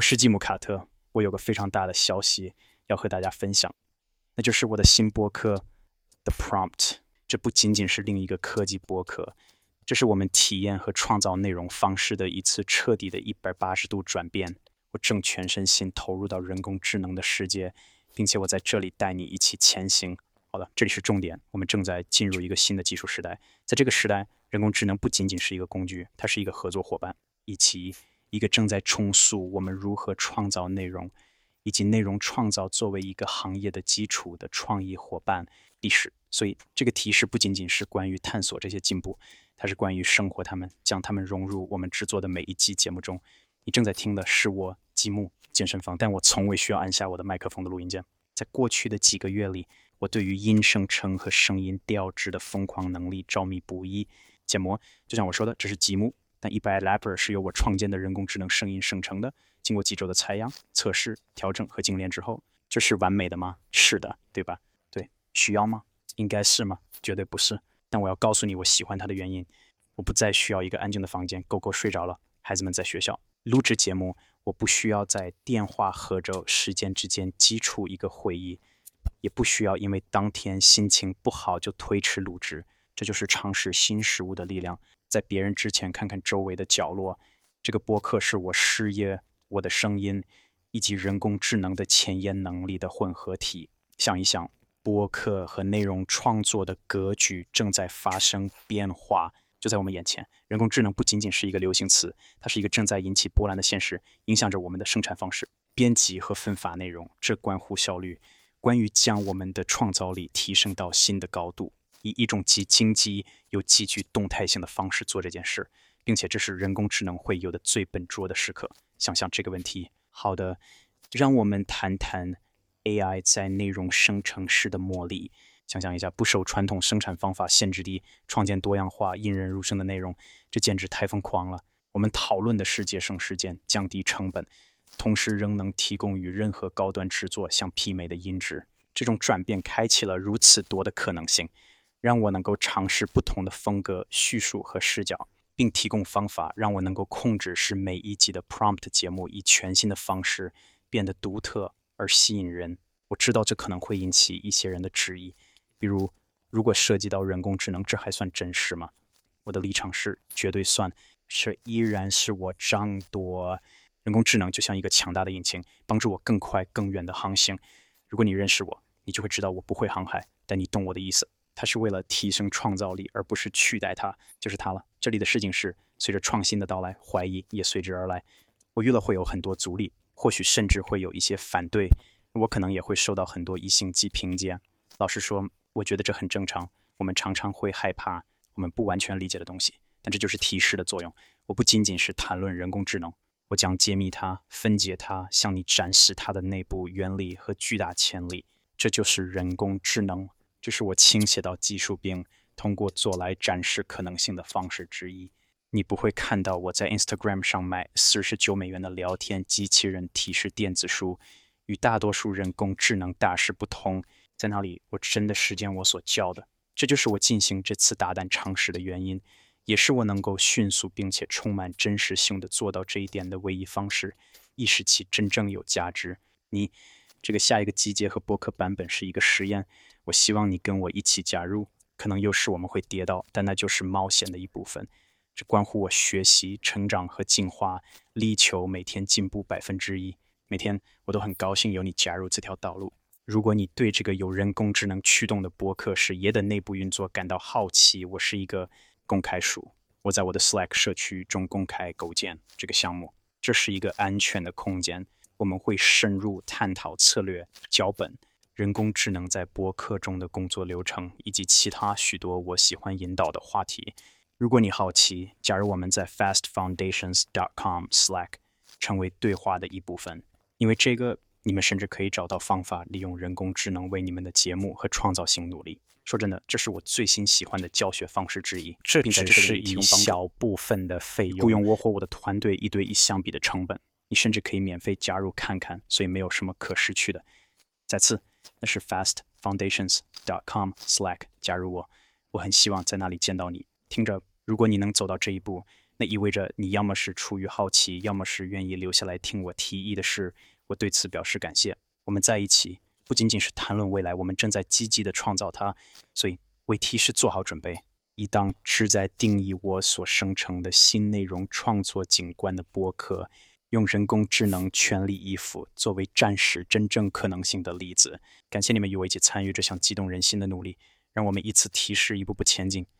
我是吉姆·卡特，我有个非常大的消息要和大家分享，那就是我的新播客《The Prompt》。这不仅仅是另一个科技播客，这是我们体验和创造内容方式的一次彻底的一百八十度转变。我正全身心投入到人工智能的世界，并且我在这里带你一起前行。好了，这里是重点，我们正在进入一个新的技术时代。在这个时代，人工智能不仅仅是一个工具，它是一个合作伙伴，一起。一个正在重塑我们如何创造内容，以及内容创造作为一个行业的基础的创意伙伴历史。所以，这个提示不仅仅是关于探索这些进步，它是关于生活他们，将它们融入我们制作的每一期节目中。你正在听的是我积木健身房，但我从未需要按下我的麦克风的录音键。在过去的几个月里，我对于音生成和声音调制的疯狂能力着迷不已。建模，就像我说的，这是积木。但 eBay 是由我创建的人工智能声音生成的。经过几周的采样、测试、调整和精炼之后，这是完美的吗？是的，对吧？对，需要吗？应该是吗？绝对不是。但我要告诉你，我喜欢它的原因。我不再需要一个安静的房间，狗狗睡着了，孩子们在学校录制节目。我不需要在电话和着时间之间基础一个会议，也不需要因为当天心情不好就推迟录制。这就是尝试新事物的力量。在别人之前看看周围的角落，这个播客是我事业、我的声音以及人工智能的前沿能力的混合体。想一想，播客和内容创作的格局正在发生变化，就在我们眼前。人工智能不仅仅是一个流行词，它是一个正在引起波澜的现实，影响着我们的生产方式、编辑和分发内容。这关乎效率，关于将我们的创造力提升到新的高度。以一种既经济又极具动态性的方式做这件事，并且这是人工智能会有的最笨拙的时刻。想想这个问题。好的，让我们谈谈 AI 在内容生成时的魔力。想象一下，不受传统生产方法限制地创建多样化、引人入胜的内容，这简直太疯狂了。我们讨论的是节省时间、降低成本，同时仍能提供与任何高端制作相媲美的音质。这种转变开启了如此多的可能性。让我能够尝试不同的风格、叙述和视角，并提供方法让我能够控制使每一集的 prompt 节目以全新的方式变得独特而吸引人。我知道这可能会引起一些人的质疑，比如如果涉及到人工智能，这还算真实吗？我的立场是绝对算，这依然是我掌舵。人工智能就像一个强大的引擎，帮助我更快、更远的航行。如果你认识我，你就会知道我不会航海，但你懂我的意思。它是为了提升创造力，而不是取代它，就是它了。这里的事情是，随着创新的到来，怀疑也随之而来。我预了会有很多阻力，或许甚至会有一些反对，我可能也会受到很多一星级评价。老实说，我觉得这很正常。我们常常会害怕我们不完全理解的东西，但这就是提示的作用。我不仅仅是谈论人工智能，我将揭秘它、分解它，向你展示它的内部原理和巨大潜力。这就是人工智能。这是我倾斜到技术并通过做来展示可能性的方式之一。你不会看到我在 Instagram 上卖四十九美元的聊天机器人提示电子书，与大多数人工智能大师不同。在那里，我真的实践我所教的。这就是我进行这次大胆尝试的原因，也是我能够迅速并且充满真实性的做到这一点的唯一方式。意识其真正有价值。你这个下一个集结和博客版本是一个实验。我希望你跟我一起加入，可能有时我们会跌倒，但那就是冒险的一部分。这关乎我学习、成长和进化，力求每天进步百分之一。每天我都很高兴有你加入这条道路。如果你对这个有人工智能驱动的博客事业的内部运作感到好奇，我是一个公开书，我在我的 Slack 社区中公开构建这个项目。这是一个安全的空间，我们会深入探讨策略、脚本。人工智能在播客中的工作流程，以及其他许多我喜欢引导的话题。如果你好奇，假如我们在 fastfoundations.com Slack，成为对话的一部分。因为这个，你们甚至可以找到方法，利用人工智能为你们的节目和创造性努力。说真的，这是我最新喜欢的教学方式之一。这只是一小部分的费用，雇佣我或我的团队一对一相比的成本。你甚至可以免费加入看看，所以没有什么可失去的。再次。那是 fastfoundations.com Slack，加入我，我很希望在那里见到你。听着，如果你能走到这一步，那意味着你要么是出于好奇，要么是愿意留下来听我提议的事。我对此表示感谢。我们在一起不仅仅是谈论未来，我们正在积极的创造它。所以为提示做好准备，一档旨在定义我所生成的新内容创作景观的播客，用人工智能全力以赴作为战时真正可能性的例子。感谢你们与我一起参与这项激动人心的努力，让我们一次提示一步步前进。